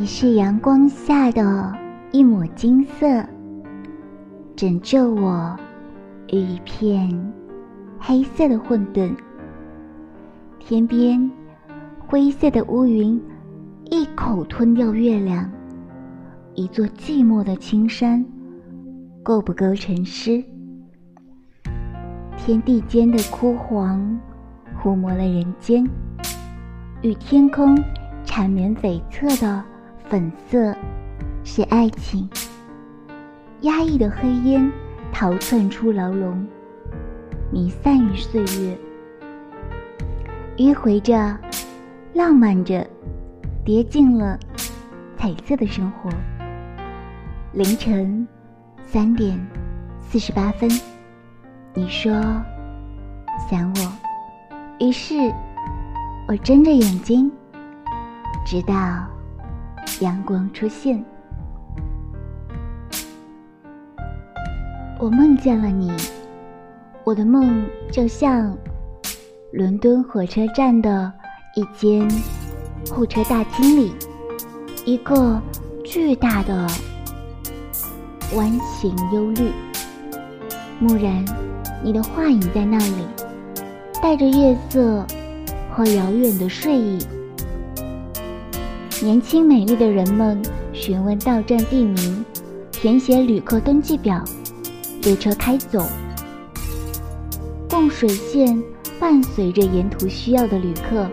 你是阳光下的一抹金色，拯救我于一片黑色的混沌。天边灰色的乌云一口吞掉月亮，一座寂寞的青山够不够沉思？天地间的枯黄糊抹了人间，与天空缠绵悱恻的粉色是爱情。压抑的黑烟逃窜出牢笼，弥散于岁月，迂回着，浪漫着，跌进了彩色的生活。凌晨三点四十八分。你说想我，于是我睁着眼睛，直到阳光出现。我梦见了你，我的梦就像伦敦火车站的一间候车大厅里，一个巨大的弯形忧虑。蓦然。你的画影在那里，带着月色和遥远的睡意。年轻美丽的人们询问到站地名，填写旅客登记表，列车开走。供水线伴随着沿途需要的旅客。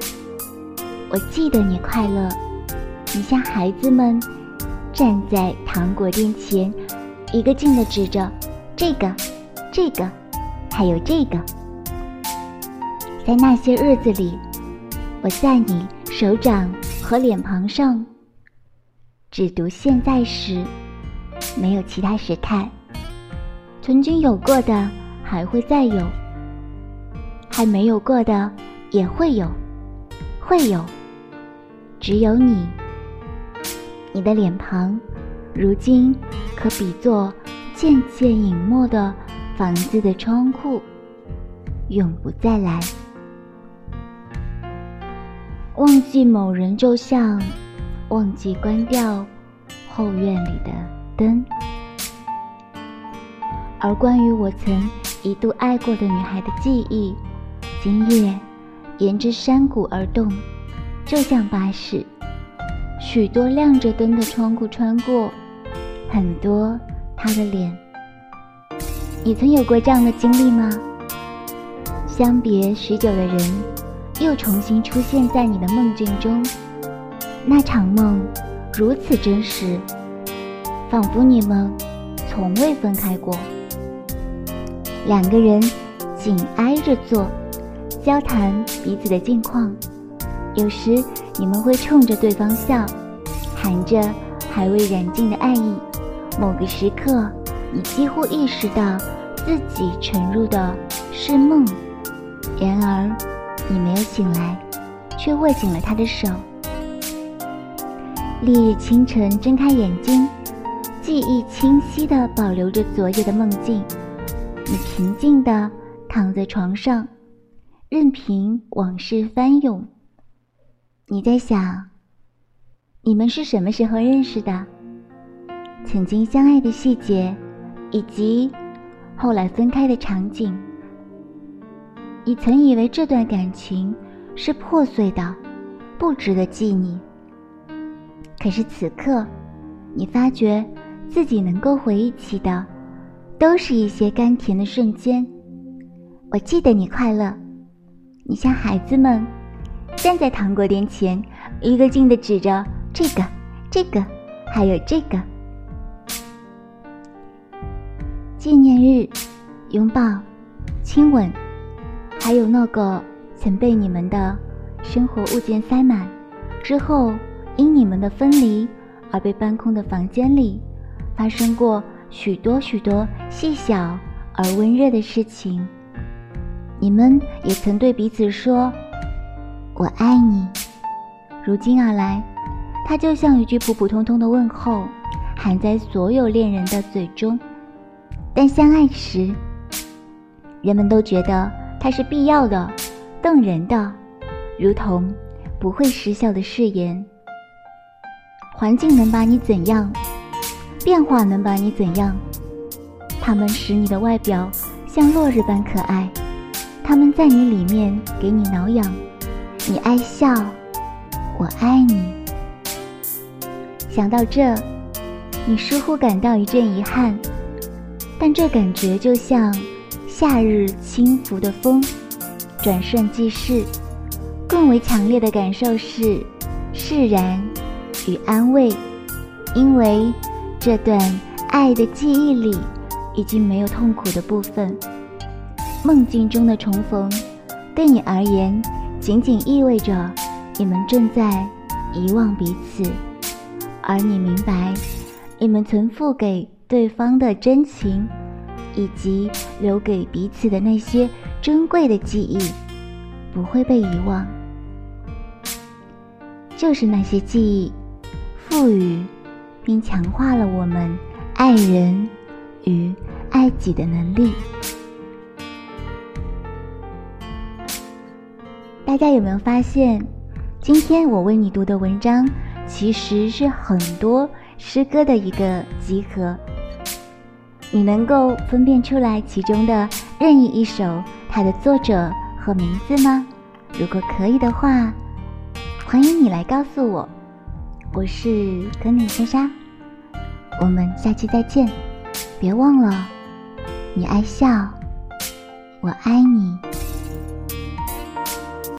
我记得你快乐，你像孩子们站在糖果店前，一个劲地指着这个，这个。还有这个，在那些日子里，我在你手掌和脸庞上只读现在时，没有其他时态。曾经有过的还会再有，还没有过的也会有，会有。只有你，你的脸庞，如今可比作渐渐隐没的。房子的窗户永不再来。忘记某人，就像忘记关掉后院里的灯。而关于我曾一度爱过的女孩的记忆，今夜沿着山谷而动，就像巴士，许多亮着灯的窗户穿过，很多她的脸。你曾有过这样的经历吗？相别许久的人，又重新出现在你的梦境中。那场梦如此真实，仿佛你们从未分开过。两个人紧挨着坐，交谈彼此的近况。有时你们会冲着对方笑，含着还未燃尽的爱意。某个时刻，你几乎意识到。自己沉入的是梦，然而你没有醒来，却握紧了他的手。烈日清晨，睁开眼睛，记忆清晰地保留着昨夜的梦境。你平静地躺在床上，任凭往事翻涌。你在想，你们是什么时候认识的？曾经相爱的细节，以及。后来分开的场景，你曾以为这段感情是破碎的，不值得记你。可是此刻，你发觉自己能够回忆起的，都是一些甘甜的瞬间。我记得你快乐，你像孩子们，站在糖果店前，一个劲的指着这个、这个，还有这个。纪念日，拥抱，亲吻，还有那个曾被你们的生活物件塞满，之后因你们的分离而被搬空的房间里，发生过许多许多细小而温热的事情。你们也曾对彼此说“我爱你”。如今而来，它就像一句普普通通的问候，含在所有恋人的嘴中。但相爱时，人们都觉得它是必要的、动人的，如同不会失效的誓言。环境能把你怎样？变化能把你怎样？它们使你的外表像落日般可爱，它们在你里面给你挠痒。你爱笑，我爱你。想到这，你似乎感到一阵遗憾，但这感觉就像夏日轻拂的风，转瞬即逝。更为强烈的感受是释然与安慰，因为这段爱的记忆里已经没有痛苦的部分。梦境中的重逢，对你而言，仅仅意味着你们正在遗忘彼此，而你明白，你们曾付给对方的真情，以及留给彼此的那些珍贵的记忆，不会被遗忘。就是那些记忆，赋予并强化了我们爱人与爱己的能力。大家有没有发现，今天我为你读的文章其实是很多诗歌的一个集合？你能够分辨出来其中的任意一首它的作者和名字吗？如果可以的话。欢迎你来告诉我，我是可妮莎莎，我们下期再见，别忘了，你爱笑，我爱你。